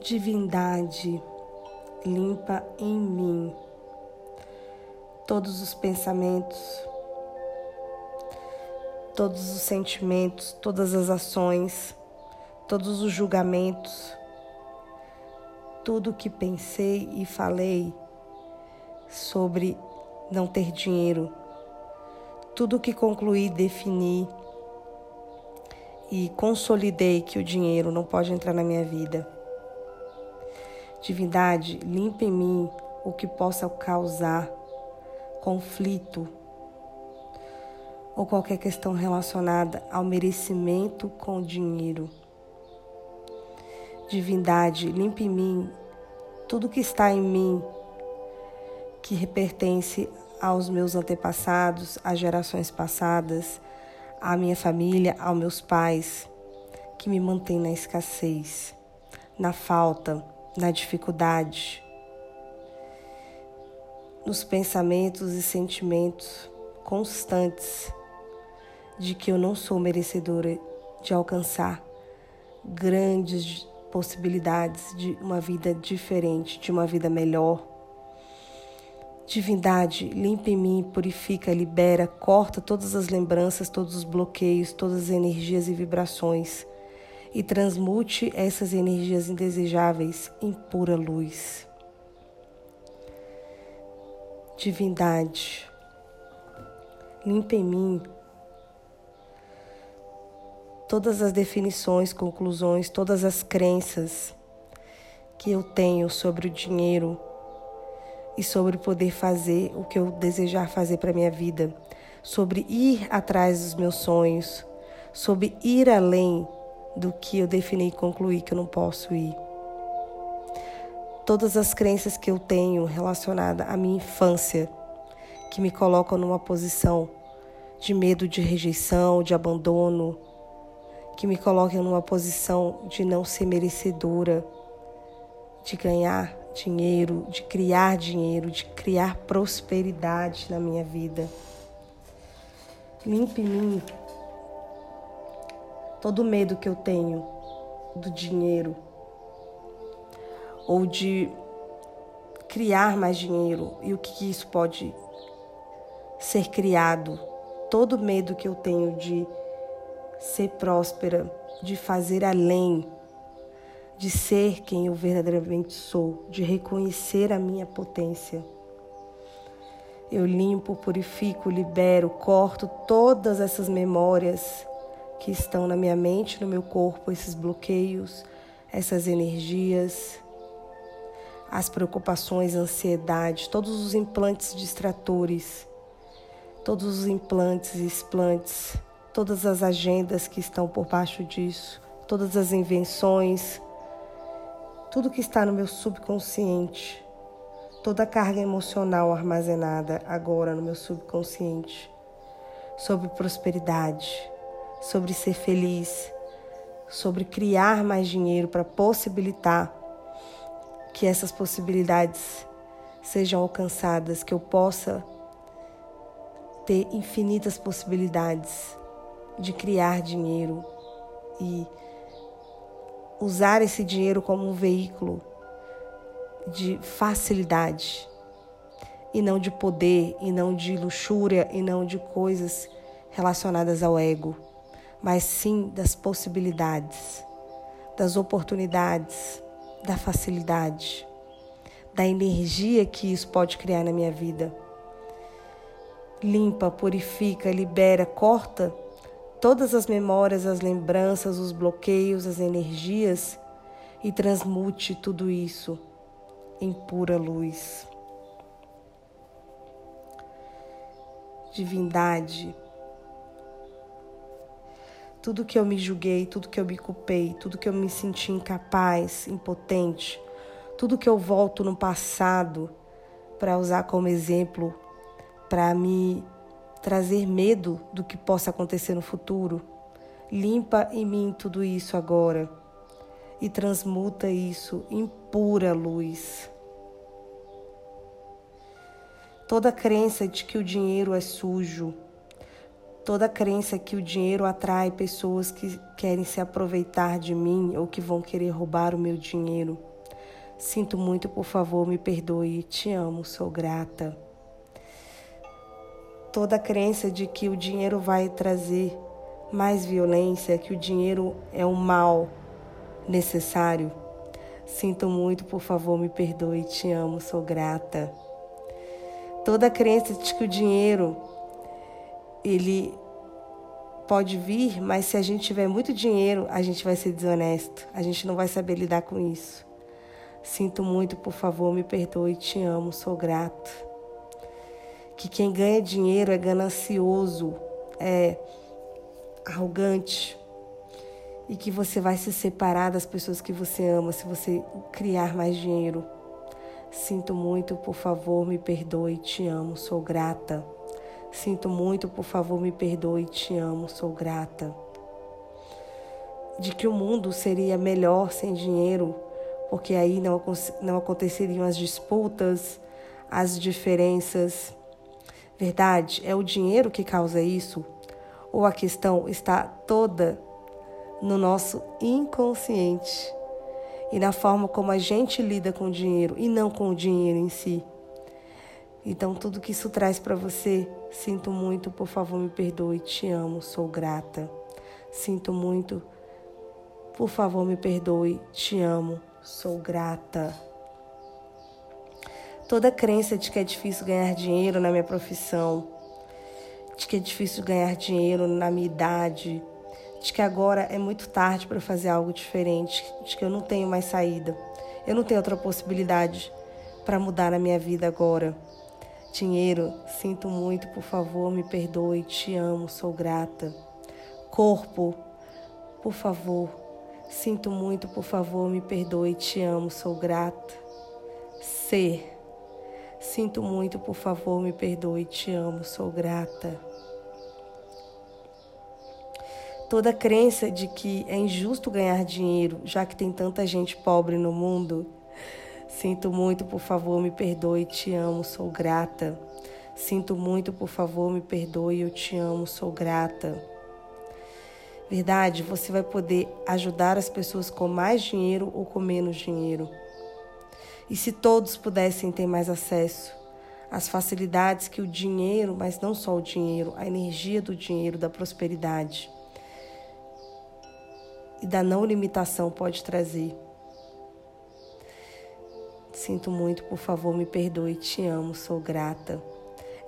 Divindade, limpa em mim todos os pensamentos, todos os sentimentos, todas as ações, todos os julgamentos, tudo que pensei e falei sobre não ter dinheiro, tudo que concluí defini e consolidei que o dinheiro não pode entrar na minha vida. Divindade, limpa em mim o que possa causar conflito ou qualquer questão relacionada ao merecimento com dinheiro. Divindade, limpe em mim tudo que está em mim que pertence aos meus antepassados, às gerações passadas, à minha família, aos meus pais, que me mantém na escassez, na falta, na dificuldade, nos pensamentos e sentimentos constantes de que eu não sou merecedora de alcançar grandes possibilidades de uma vida diferente, de uma vida melhor. Divindade, limpa em mim, purifica, libera, corta todas as lembranças, todos os bloqueios, todas as energias e vibrações e transmute essas energias indesejáveis em pura luz. Divindade, limpa em mim todas as definições, conclusões, todas as crenças que eu tenho sobre o dinheiro e sobre poder fazer o que eu desejar fazer para minha vida, sobre ir atrás dos meus sonhos, sobre ir além do que eu defini e concluí que eu não posso ir. Todas as crenças que eu tenho relacionadas à minha infância, que me colocam numa posição de medo de rejeição, de abandono, que me coloquem numa posição de não ser merecedora, de ganhar dinheiro, de criar dinheiro, de criar prosperidade na minha vida. Limpe em mim todo medo que eu tenho do dinheiro ou de criar mais dinheiro e o que isso pode ser criado, todo medo que eu tenho de ser próspera, de fazer além, de ser quem eu verdadeiramente sou, de reconhecer a minha potência. Eu limpo, purifico, libero, corto todas essas memórias que estão na minha mente, no meu corpo, esses bloqueios, essas energias, as preocupações, ansiedade, todos os implantes distratores, todos os implantes e explantes todas as agendas que estão por baixo disso, todas as invenções, tudo que está no meu subconsciente, toda a carga emocional armazenada agora no meu subconsciente sobre prosperidade, sobre ser feliz, sobre criar mais dinheiro para possibilitar que essas possibilidades sejam alcançadas, que eu possa ter infinitas possibilidades de criar dinheiro e usar esse dinheiro como um veículo de facilidade e não de poder, e não de luxúria, e não de coisas relacionadas ao ego, mas sim das possibilidades, das oportunidades, da facilidade, da energia que isso pode criar na minha vida. Limpa, purifica, libera, corta todas as memórias, as lembranças, os bloqueios, as energias e transmute tudo isso em pura luz. Divindade, tudo que eu me julguei, tudo que eu me culpei, tudo que eu me senti incapaz, impotente, tudo que eu volto no passado para usar como exemplo para me trazer medo do que possa acontecer no futuro. Limpa em mim tudo isso agora e transmuta isso em pura luz. Toda crença de que o dinheiro é sujo, Toda crença que o dinheiro atrai pessoas que querem se aproveitar de mim ou que vão querer roubar o meu dinheiro. Sinto muito, por favor, me perdoe. Te amo, sou grata. Toda crença de que o dinheiro vai trazer mais violência, que o dinheiro é um mal necessário. Sinto muito, por favor, me perdoe. Te amo, sou grata. Toda crença de que o dinheiro ele pode vir, mas se a gente tiver muito dinheiro, a gente vai ser desonesto. A gente não vai saber lidar com isso. Sinto muito, por favor, me perdoe, te amo, sou grato. Que quem ganha dinheiro é ganancioso, é arrogante e que você vai se separar das pessoas que você ama se você criar mais dinheiro. Sinto muito, por favor, me perdoe, te amo, sou grata. Sinto muito, por favor, me perdoe, te amo, sou grata. De que o mundo seria melhor sem dinheiro, porque aí não, não aconteceriam as disputas, as diferenças. Verdade? É o dinheiro que causa isso? Ou a questão está toda no nosso inconsciente e na forma como a gente lida com o dinheiro e não com o dinheiro em si? Então, tudo que isso traz para você, sinto muito, por favor, me perdoe, te amo, sou grata. Sinto muito, por favor, me perdoe, te amo, sou grata. Toda crença de que é difícil ganhar dinheiro na minha profissão, de que é difícil ganhar dinheiro na minha idade, de que agora é muito tarde para fazer algo diferente, de que eu não tenho mais saída, eu não tenho outra possibilidade para mudar a minha vida agora. Dinheiro, sinto muito, por favor, me perdoe, te amo, sou grata. Corpo, por favor, sinto muito, por favor, me perdoe, te amo, sou grata. Ser, sinto muito, por favor, me perdoe, te amo, sou grata. Toda crença de que é injusto ganhar dinheiro, já que tem tanta gente pobre no mundo, Sinto muito, por favor, me perdoe, te amo, sou grata. Sinto muito, por favor, me perdoe, eu te amo, sou grata. Verdade, você vai poder ajudar as pessoas com mais dinheiro ou com menos dinheiro. E se todos pudessem ter mais acesso às facilidades que o dinheiro, mas não só o dinheiro, a energia do dinheiro, da prosperidade e da não limitação pode trazer. Sinto muito, por favor, me perdoe, te amo, sou grata.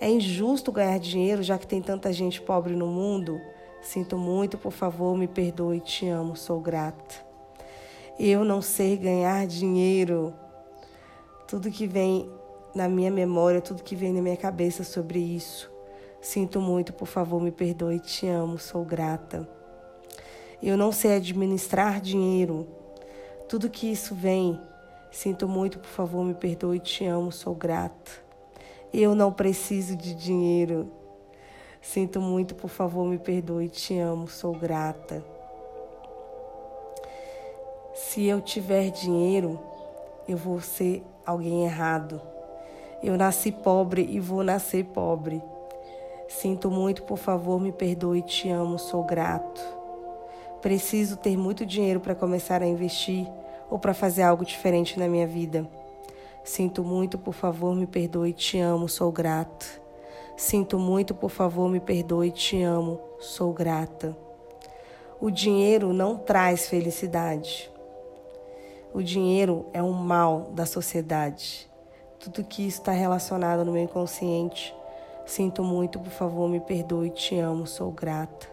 É injusto ganhar dinheiro já que tem tanta gente pobre no mundo? Sinto muito, por favor, me perdoe, te amo, sou grata. Eu não sei ganhar dinheiro. Tudo que vem na minha memória, tudo que vem na minha cabeça sobre isso. Sinto muito, por favor, me perdoe, te amo, sou grata. Eu não sei administrar dinheiro. Tudo que isso vem Sinto muito, por favor, me perdoe, te amo, sou grata. Eu não preciso de dinheiro. Sinto muito, por favor, me perdoe, te amo, sou grata. Se eu tiver dinheiro, eu vou ser alguém errado. Eu nasci pobre e vou nascer pobre. Sinto muito, por favor, me perdoe, te amo, sou grato. Preciso ter muito dinheiro para começar a investir ou para fazer algo diferente na minha vida. Sinto muito, por favor, me perdoe, te amo, sou grata. Sinto muito, por favor, me perdoe, te amo, sou grata. O dinheiro não traz felicidade. O dinheiro é um mal da sociedade. Tudo que está relacionado no meu inconsciente. Sinto muito, por favor, me perdoe, te amo, sou grata.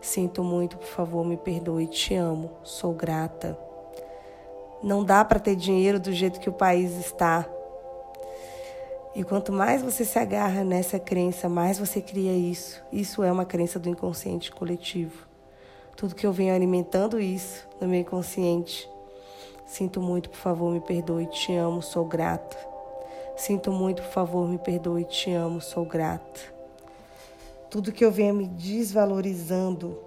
Sinto muito, por favor, me perdoe, te amo, sou grata. Não dá para ter dinheiro do jeito que o país está. E quanto mais você se agarra nessa crença, mais você cria isso. Isso é uma crença do inconsciente coletivo. Tudo que eu venho alimentando isso no meu inconsciente. Sinto muito, por favor, me perdoe, te amo, sou grata. Sinto muito, por favor, me perdoe, te amo, sou grata. Tudo que eu venho me desvalorizando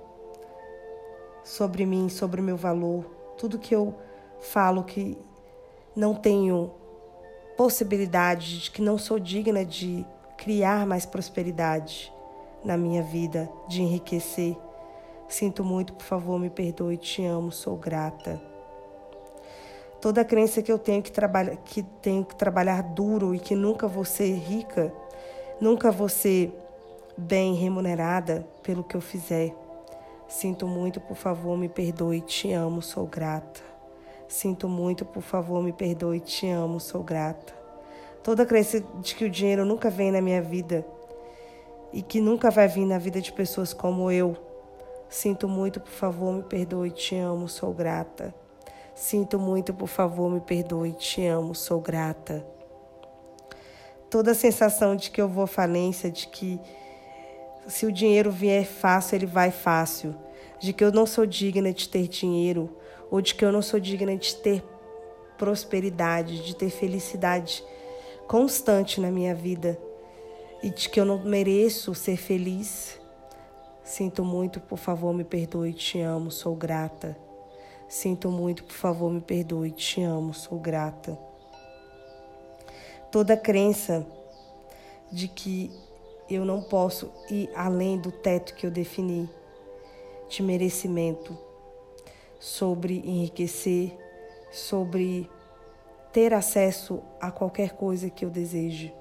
sobre mim, sobre o meu valor, tudo que eu falo que não tenho possibilidade, de que não sou digna de criar mais prosperidade. na minha vida, de enriquecer. Sinto muito, por favor, me perdoe, te amo, sou grata. Toda crença que eu tenho que trabalhar, que tenho que trabalhar duro e que nunca vou ser rica, nunca vou ser bem remunerada pelo que eu fizer. Sinto muito, por favor, me perdoe, te amo, sou grata. Sinto muito, por favor, me perdoe, te amo, sou grata. Toda crença de que o dinheiro nunca vem na minha vida e que nunca vai vir na vida de pessoas como eu. Sinto muito, por favor, me perdoe, te amo, sou grata. Sinto muito, por favor, me perdoe, te amo, sou grata. Toda a sensação de que eu vou à falência, de que se o dinheiro vier fácil, ele vai fácil, de que eu não sou digna de ter dinheiro, ou de que eu não sou digna de ter prosperidade, de ter felicidade constante na minha vida e de que eu não mereço ser feliz. Sinto muito, por favor, me perdoe, te amo, sou grata. Sinto muito, por favor, me perdoe, te amo, sou grata. Toda crença de que eu não posso ir além do teto que eu defini de merecimento sobre enriquecer, sobre ter acesso a qualquer coisa que eu deseje,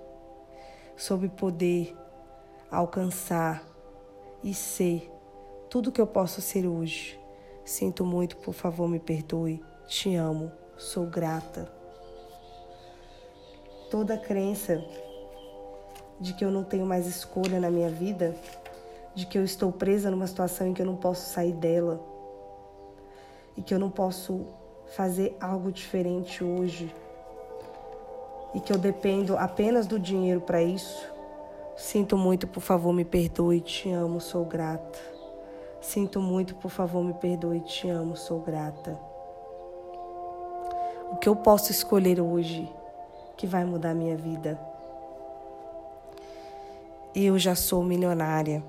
sobre poder alcançar e ser tudo que eu posso ser hoje. Sinto muito, por favor, me perdoe. Te amo, sou grata. Toda crença de que eu não tenho mais escolha na minha vida, de que eu estou presa numa situação em que eu não posso sair dela e que eu não posso fazer algo diferente hoje e que eu dependo apenas do dinheiro para isso. Sinto muito, por favor, me perdoe, te amo, sou grata. Sinto muito, por favor, me perdoe, te amo, sou grata. O que eu posso escolher hoje que vai mudar minha vida? Eu já sou milionária.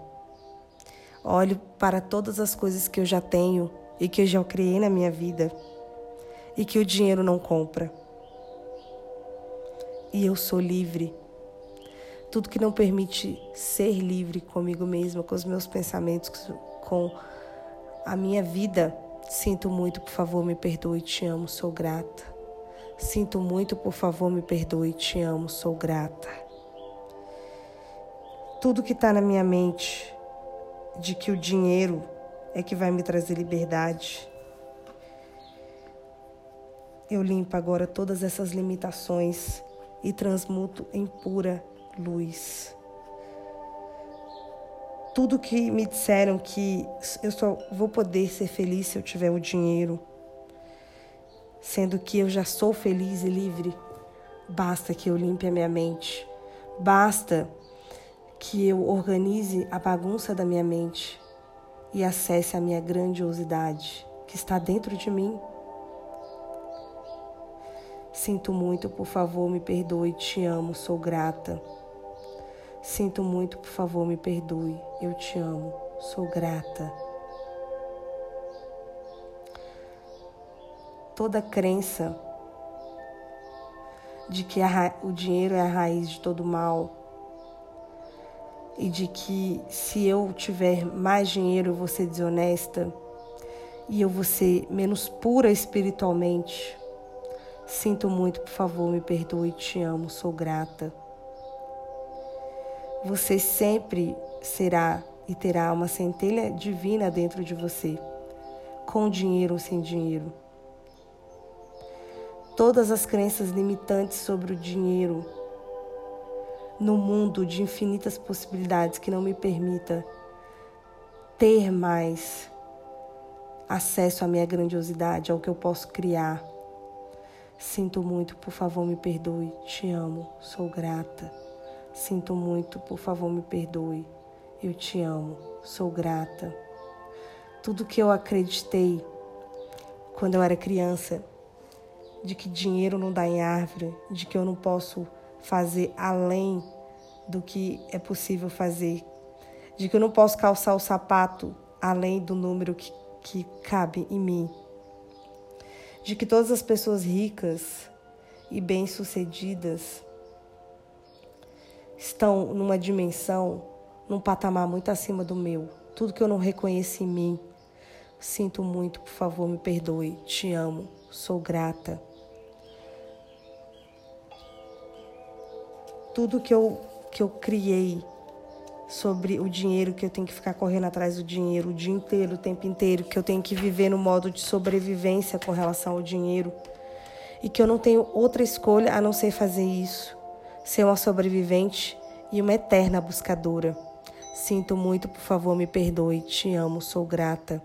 Olho para todas as coisas que eu já tenho e que eu já criei na minha vida e que o dinheiro não compra. E eu sou livre. Tudo que não permite ser livre comigo mesma, com os meus pensamentos, com a minha vida, sinto muito, por favor, me perdoe, te amo, sou grata. Sinto muito, por favor, me perdoe, te amo, sou grata. Tudo que está na minha mente de que o dinheiro é que vai me trazer liberdade. Eu limpo agora todas essas limitações e transmuto em pura luz. Tudo que me disseram que eu só vou poder ser feliz se eu tiver o dinheiro, sendo que eu já sou feliz e livre, basta que eu limpe a minha mente, basta que eu organize a bagunça da minha mente e acesse a minha grandiosidade que está dentro de mim. Sinto muito, por favor, me perdoe, te amo, sou grata. Sinto muito, por favor, me perdoe, eu te amo, sou grata. Toda crença de que o dinheiro é a raiz de todo mal e de que se eu tiver mais dinheiro eu vou ser desonesta e eu vou ser menos pura espiritualmente. Sinto muito, por favor, me perdoe, te amo, sou grata. Você sempre será e terá uma centelha divina dentro de você, com dinheiro ou sem dinheiro. Todas as crenças limitantes sobre o dinheiro no mundo de infinitas possibilidades que não me permita ter mais acesso à minha grandiosidade, ao que eu posso criar. Sinto muito, por favor, me perdoe. Te amo, sou grata. Sinto muito, por favor, me perdoe. Eu te amo, sou grata. Tudo que eu acreditei quando eu era criança, de que dinheiro não dá em árvore, de que eu não posso fazer além do que é possível fazer, de que eu não posso calçar o sapato além do número que, que cabe em mim, de que todas as pessoas ricas e bem-sucedidas estão numa dimensão num patamar muito acima do meu. Tudo que eu não reconheço em mim, sinto muito, por favor, me perdoe. Te amo, sou grata. Tudo que eu, que eu criei sobre o dinheiro, que eu tenho que ficar correndo atrás do dinheiro o dia inteiro, o tempo inteiro, que eu tenho que viver no modo de sobrevivência com relação ao dinheiro e que eu não tenho outra escolha a não ser fazer isso, ser uma sobrevivente e uma eterna buscadora. Sinto muito, por favor, me perdoe. Te amo, sou grata.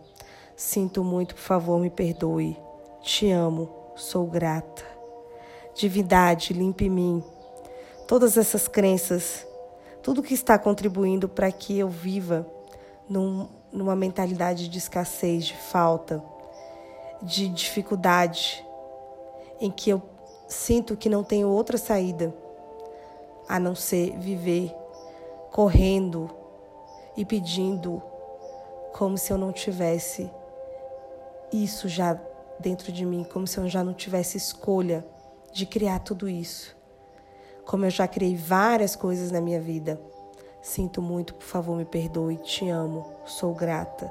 Sinto muito, por favor, me perdoe. Te amo, sou grata. Divindade, limpe mim. Todas essas crenças, tudo que está contribuindo para que eu viva num, numa mentalidade de escassez, de falta, de dificuldade, em que eu sinto que não tenho outra saída a não ser viver correndo e pedindo como se eu não tivesse isso já dentro de mim, como se eu já não tivesse escolha de criar tudo isso. Como eu já criei várias coisas na minha vida. Sinto muito, por favor, me perdoe, te amo, sou grata.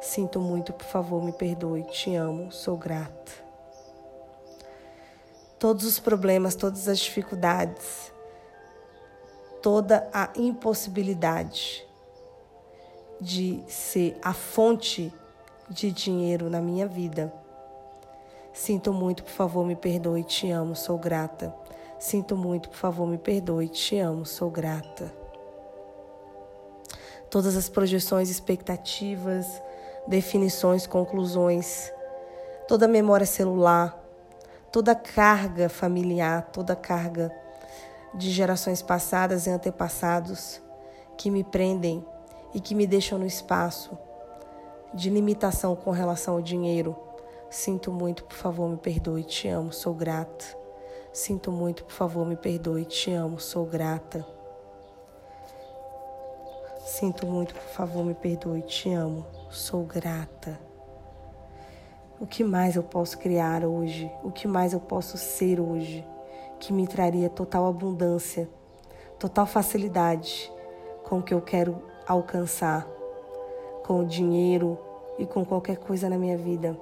Sinto muito, por favor, me perdoe, te amo, sou grata. Todos os problemas, todas as dificuldades, toda a impossibilidade de ser a fonte de dinheiro na minha vida. Sinto muito, por favor, me perdoe, te amo, sou grata. Sinto muito, por favor, me perdoe, te amo, sou grata. Todas as projeções, expectativas, definições, conclusões, toda a memória celular, toda a carga familiar, toda a carga de gerações passadas e antepassados que me prendem e que me deixam no espaço de limitação com relação ao dinheiro. Sinto muito, por favor, me perdoe, te amo, sou grata. Sinto muito, por favor, me perdoe, te amo, sou grata. Sinto muito, por favor, me perdoe, te amo, sou grata. O que mais eu posso criar hoje? O que mais eu posso ser hoje? Que me traria total abundância, total facilidade com o que eu quero alcançar com o dinheiro e com qualquer coisa na minha vida.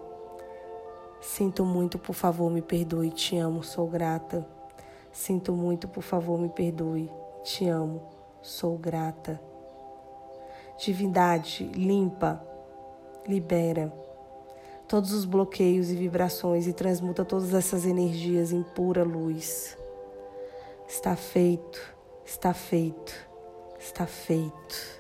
Sinto muito, por favor, me perdoe, te amo, sou grata. Sinto muito, por favor, me perdoe, te amo, sou grata. Divindade, limpa, libera todos os bloqueios e vibrações e transmuta todas essas energias em pura luz. Está feito, está feito, está feito.